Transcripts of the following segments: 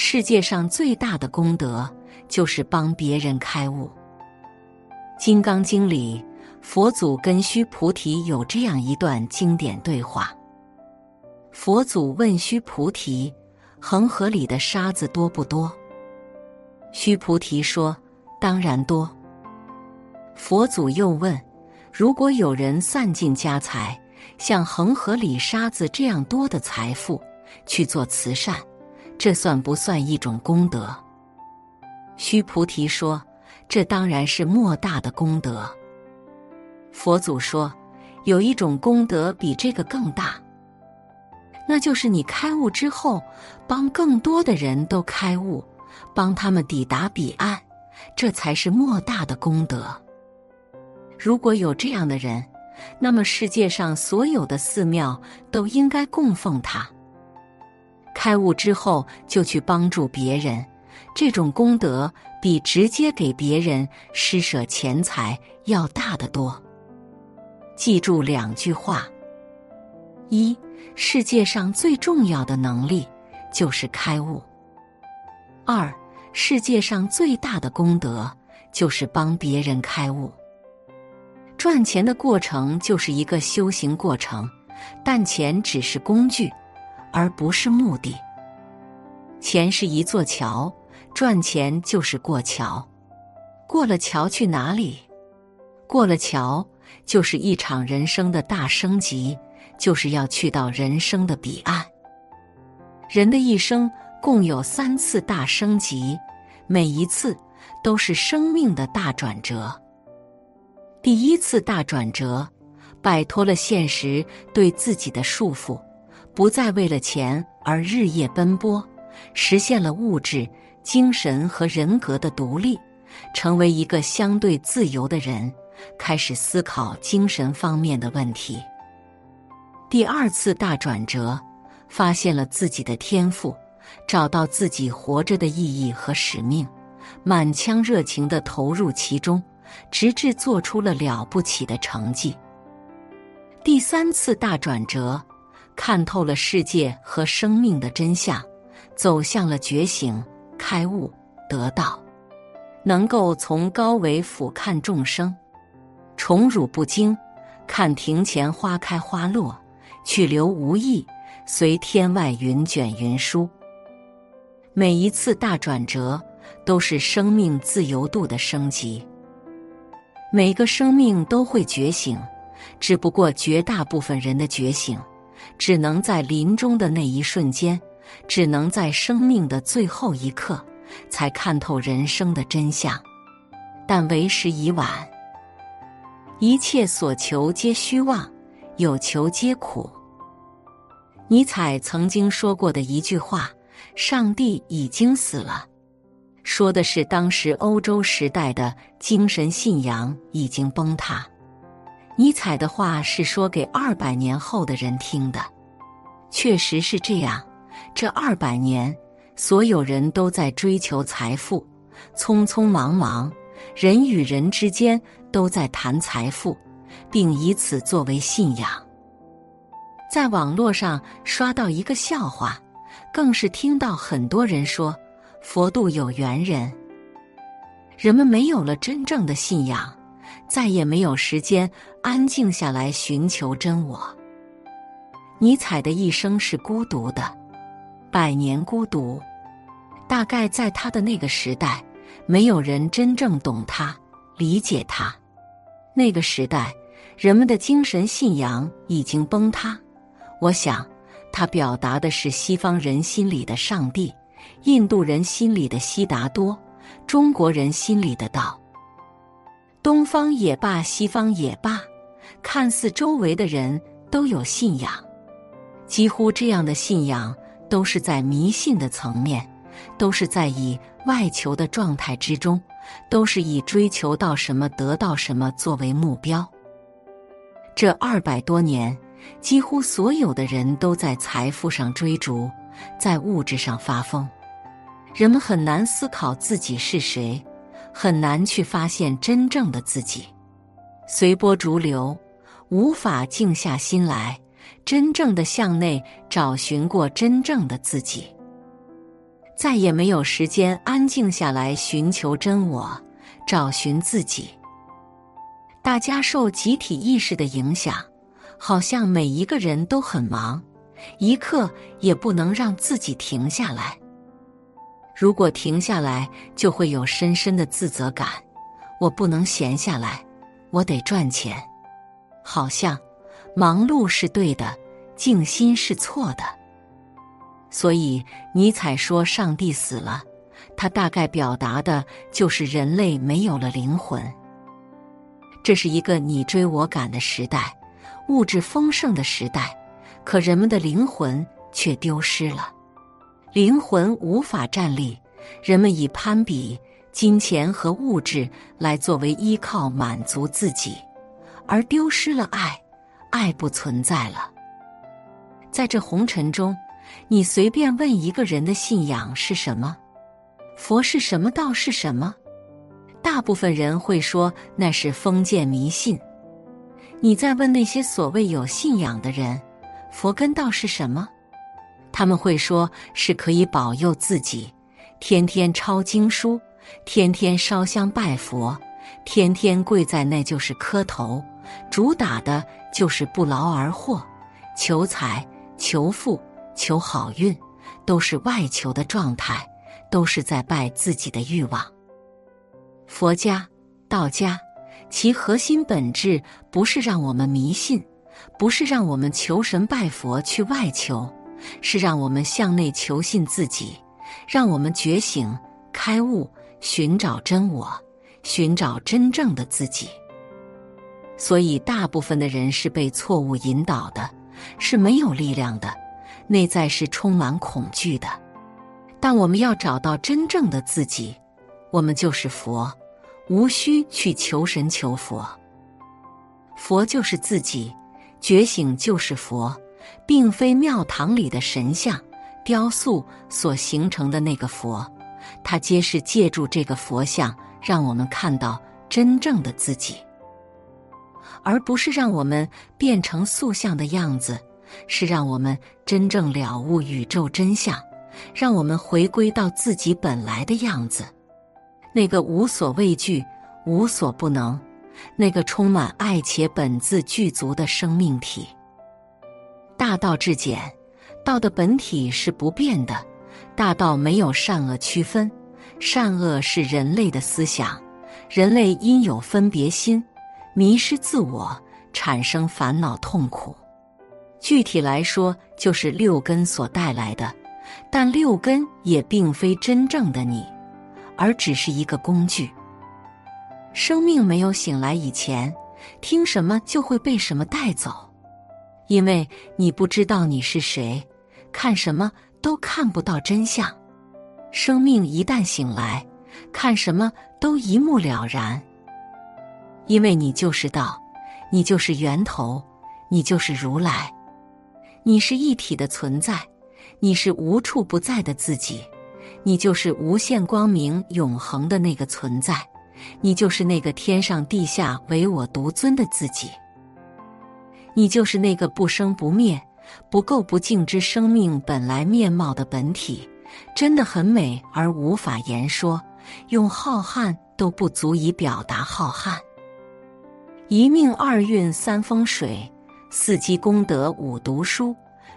世界上最大的功德就是帮别人开悟。《金刚经》里，佛祖跟须菩提有这样一段经典对话。佛祖问须菩提：“恒河里的沙子多不多？”须菩提说：“当然多。”佛祖又问：“如果有人散尽家财，像恒河里沙子这样多的财富去做慈善，这算不算一种功德？”须菩提说：“这当然是莫大的功德。”佛祖说：“有一种功德比这个更大，那就是你开悟之后，帮更多的人都开悟，帮他们抵达彼岸，这才是莫大的功德。”如果有这样的人，那么世界上所有的寺庙都应该供奉他。开悟之后就去帮助别人，这种功德比直接给别人施舍钱财要大得多。记住两句话：一，世界上最重要的能力就是开悟；二，世界上最大的功德就是帮别人开悟。赚钱的过程就是一个修行过程，但钱只是工具，而不是目的。钱是一座桥，赚钱就是过桥。过了桥去哪里？过了桥就是一场人生的大升级，就是要去到人生的彼岸。人的一生共有三次大升级，每一次都是生命的大转折。第一次大转折，摆脱了现实对自己的束缚，不再为了钱而日夜奔波，实现了物质、精神和人格的独立，成为一个相对自由的人，开始思考精神方面的问题。第二次大转折，发现了自己的天赋，找到自己活着的意义和使命，满腔热情的投入其中。直至做出了了不起的成绩。第三次大转折，看透了世界和生命的真相，走向了觉醒、开悟、得道，能够从高维俯瞰众生，宠辱不惊，看庭前花开花落，去留无意，随天外云卷云舒。每一次大转折，都是生命自由度的升级。每个生命都会觉醒，只不过绝大部分人的觉醒，只能在临终的那一瞬间，只能在生命的最后一刻，才看透人生的真相。但为时已晚，一切所求皆虚妄，有求皆苦。尼采曾经说过的一句话：“上帝已经死了。”说的是当时欧洲时代的精神信仰已经崩塌。尼采的话是说给二百年后的人听的，确实是这样。这二百年，所有人都在追求财富，匆匆忙忙，人与人之间都在谈财富，并以此作为信仰。在网络上刷到一个笑话，更是听到很多人说。佛度有缘人，人们没有了真正的信仰，再也没有时间安静下来寻求真我。尼采的一生是孤独的，百年孤独。大概在他的那个时代，没有人真正懂他、理解他。那个时代，人们的精神信仰已经崩塌。我想，他表达的是西方人心里的上帝。印度人心里的悉达多，中国人心里的道。东方也罢，西方也罢，看似周围的人都有信仰，几乎这样的信仰都是在迷信的层面，都是在以外求的状态之中，都是以追求到什么得到什么作为目标。这二百多年，几乎所有的人都在财富上追逐，在物质上发疯。人们很难思考自己是谁，很难去发现真正的自己，随波逐流，无法静下心来，真正的向内找寻过真正的自己。再也没有时间安静下来寻求真我，找寻自己。大家受集体意识的影响，好像每一个人都很忙，一刻也不能让自己停下来。如果停下来，就会有深深的自责感。我不能闲下来，我得赚钱。好像忙碌是对的，静心是错的。所以尼采说上帝死了，他大概表达的就是人类没有了灵魂。这是一个你追我赶的时代，物质丰盛的时代，可人们的灵魂却丢失了。灵魂无法站立，人们以攀比、金钱和物质来作为依靠满足自己，而丢失了爱，爱不存在了。在这红尘中，你随便问一个人的信仰是什么，佛是什么，道是什么，大部分人会说那是封建迷信。你再问那些所谓有信仰的人，佛跟道是什么？他们会说是可以保佑自己，天天抄经书，天天烧香拜佛，天天跪在那就是磕头，主打的就是不劳而获，求财、求富、求好运，都是外求的状态，都是在拜自己的欲望。佛家、道家，其核心本质不是让我们迷信，不是让我们求神拜佛去外求。是让我们向内求信自己，让我们觉醒、开悟，寻找真我，寻找真正的自己。所以，大部分的人是被错误引导的，是没有力量的，内在是充满恐惧的。但我们要找到真正的自己，我们就是佛，无需去求神求佛。佛就是自己，觉醒就是佛。并非庙堂里的神像、雕塑所形成的那个佛，它皆是借助这个佛像，让我们看到真正的自己，而不是让我们变成塑像的样子，是让我们真正了悟宇宙真相，让我们回归到自己本来的样子，那个无所畏惧、无所不能，那个充满爱且本自具足的生命体。大道至简，道的本体是不变的。大道没有善恶区分，善恶是人类的思想。人类因有分别心，迷失自我，产生烦恼痛苦。具体来说，就是六根所带来的。但六根也并非真正的你，而只是一个工具。生命没有醒来以前，听什么就会被什么带走。因为你不知道你是谁，看什么都看不到真相。生命一旦醒来，看什么都一目了然。因为你就是道，你就是源头，你就是如来，你是一体的存在，你是无处不在的自己，你就是无限光明永恒的那个存在，你就是那个天上地下唯我独尊的自己。你就是那个不生不灭、不垢不净之生命本来面貌的本体，真的很美而无法言说，用浩瀚都不足以表达浩瀚。一命二运三风水，四积功德五读书，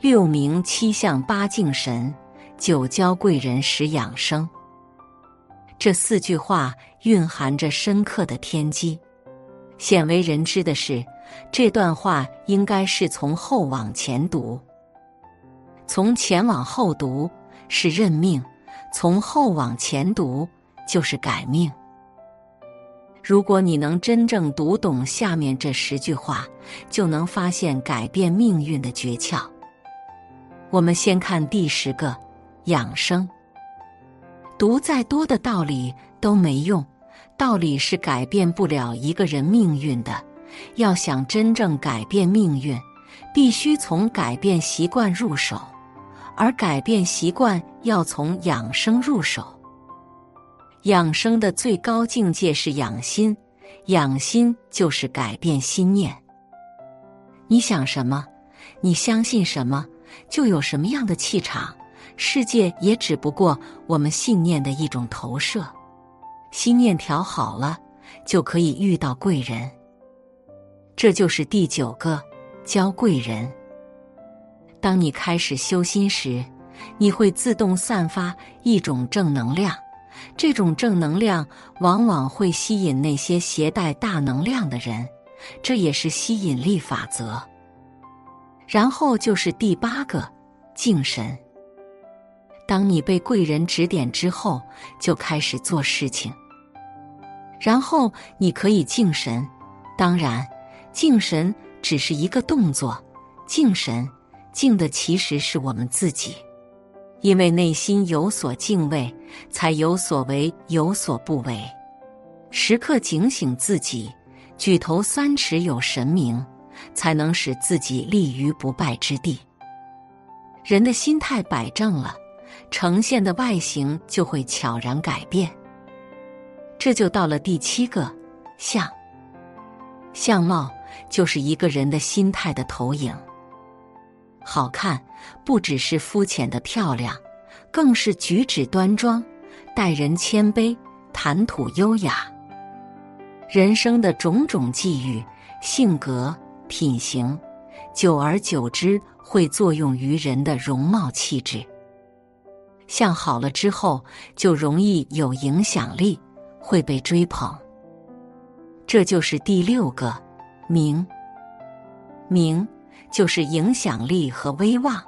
六名七相八敬神，九交贵人十养生。这四句话蕴含着深刻的天机。鲜为人知的是。这段话应该是从后往前读，从前往后读是认命，从后往前读就是改命。如果你能真正读懂下面这十句话，就能发现改变命运的诀窍。我们先看第十个：养生。读再多的道理都没用，道理是改变不了一个人命运的。要想真正改变命运，必须从改变习惯入手，而改变习惯要从养生入手。养生的最高境界是养心，养心就是改变心念。你想什么，你相信什么，就有什么样的气场，世界也只不过我们信念的一种投射。心念调好了，就可以遇到贵人。这就是第九个，交贵人。当你开始修心时，你会自动散发一种正能量，这种正能量往往会吸引那些携带大能量的人，这也是吸引力法则。然后就是第八个，敬神。当你被贵人指点之后，就开始做事情。然后你可以敬神，当然，敬神只是一个动作，敬神敬的其实是我们自己，因为内心有所敬畏，才有所为，有所不为。时刻警醒自己，举头三尺有神明，才能使自己立于不败之地。人的心态摆正了。呈现的外形就会悄然改变，这就到了第七个相。相貌就是一个人的心态的投影。好看不只是肤浅的漂亮，更是举止端庄、待人谦卑、谈吐优雅。人生的种种际遇、性格、品行，久而久之会作用于人的容貌气质。相好了之后，就容易有影响力，会被追捧。这就是第六个名。名就是影响力和威望。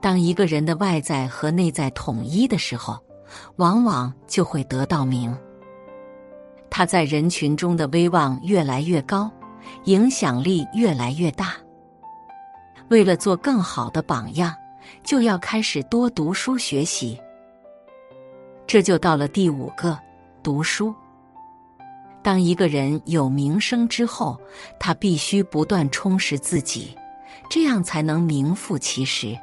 当一个人的外在和内在统一的时候，往往就会得到名。他在人群中的威望越来越高，影响力越来越大。为了做更好的榜样。就要开始多读书学习，这就到了第五个读书。当一个人有名声之后，他必须不断充实自己，这样才能名副其实。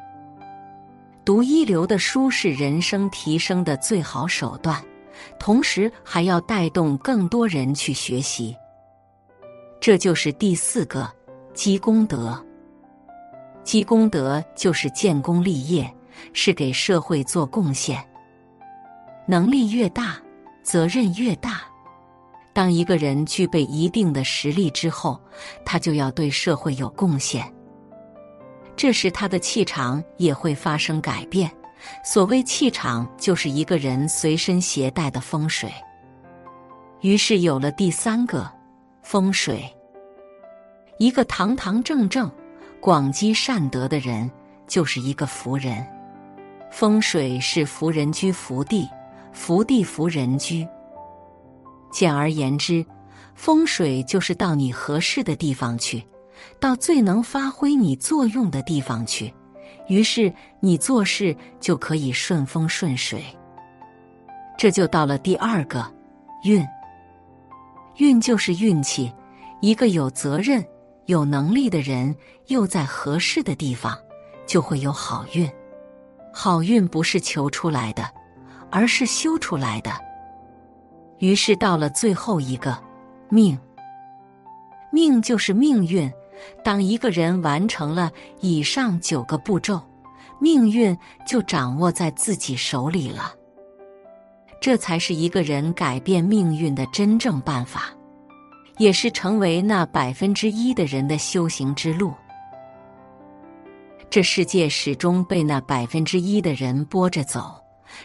读一流的书是人生提升的最好手段，同时还要带动更多人去学习。这就是第四个积功德。积功德就是建功立业，是给社会做贡献。能力越大，责任越大。当一个人具备一定的实力之后，他就要对社会有贡献。这时他的气场也会发生改变。所谓气场，就是一个人随身携带的风水。于是有了第三个风水，一个堂堂正正。广积善德的人就是一个福人，风水是福人居福地，福地福人居。简而言之，风水就是到你合适的地方去，到最能发挥你作用的地方去，于是你做事就可以顺风顺水。这就到了第二个运，运就是运气，一个有责任。有能力的人又在合适的地方，就会有好运。好运不是求出来的，而是修出来的。于是到了最后一个命，命就是命运。当一个人完成了以上九个步骤，命运就掌握在自己手里了。这才是一个人改变命运的真正办法。也是成为那百分之一的人的修行之路。这世界始终被那百分之一的人拨着走，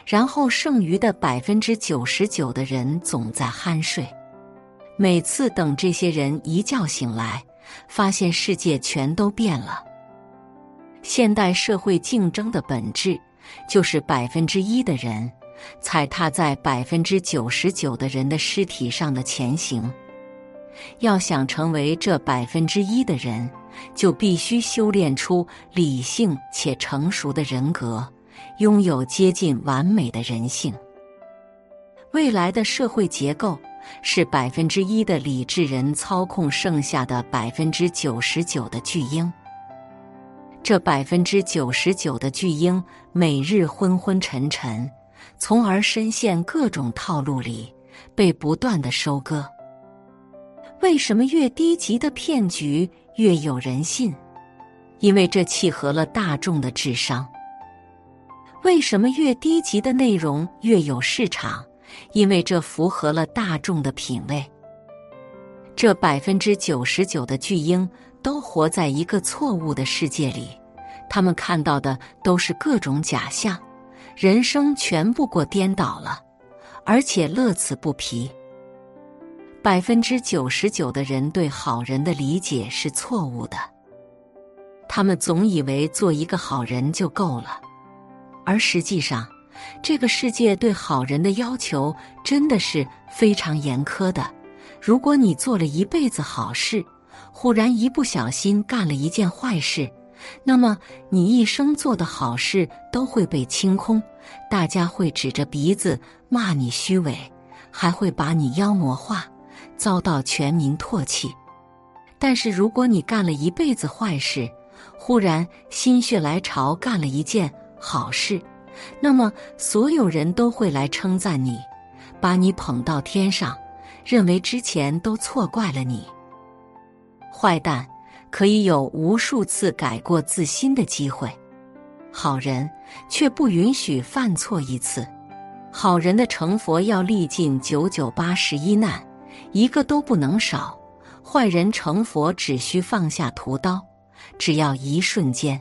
然后剩余的百分之九十九的人总在酣睡。每次等这些人一觉醒来，发现世界全都变了。现代社会竞争的本质，就是百分之一的人踩踏在百分之九十九的人的尸体上的前行。要想成为这百分之一的人，就必须修炼出理性且成熟的人格，拥有接近完美的人性。未来的社会结构是百分之一的理智人操控剩下的百分之九十九的巨婴。这百分之九十九的巨婴每日昏昏沉沉，从而深陷各种套路里，被不断的收割。为什么越低级的骗局越有人信？因为这契合了大众的智商。为什么越低级的内容越有市场？因为这符合了大众的品味。这百分之九十九的巨婴都活在一个错误的世界里，他们看到的都是各种假象，人生全部过颠倒了，而且乐此不疲。百分之九十九的人对好人的理解是错误的，他们总以为做一个好人就够了，而实际上，这个世界对好人的要求真的是非常严苛的。如果你做了一辈子好事，忽然一不小心干了一件坏事，那么你一生做的好事都会被清空，大家会指着鼻子骂你虚伪，还会把你妖魔化，遭到全民唾弃。但是如果你干了一辈子坏事，忽然心血来潮干了一件好事，那么所有人都会来称赞你，把你捧到天上。认为之前都错怪了你。坏蛋可以有无数次改过自新的机会，好人却不允许犯错一次。好人的成佛要历尽九九八十一难，一个都不能少。坏人成佛只需放下屠刀，只要一瞬间。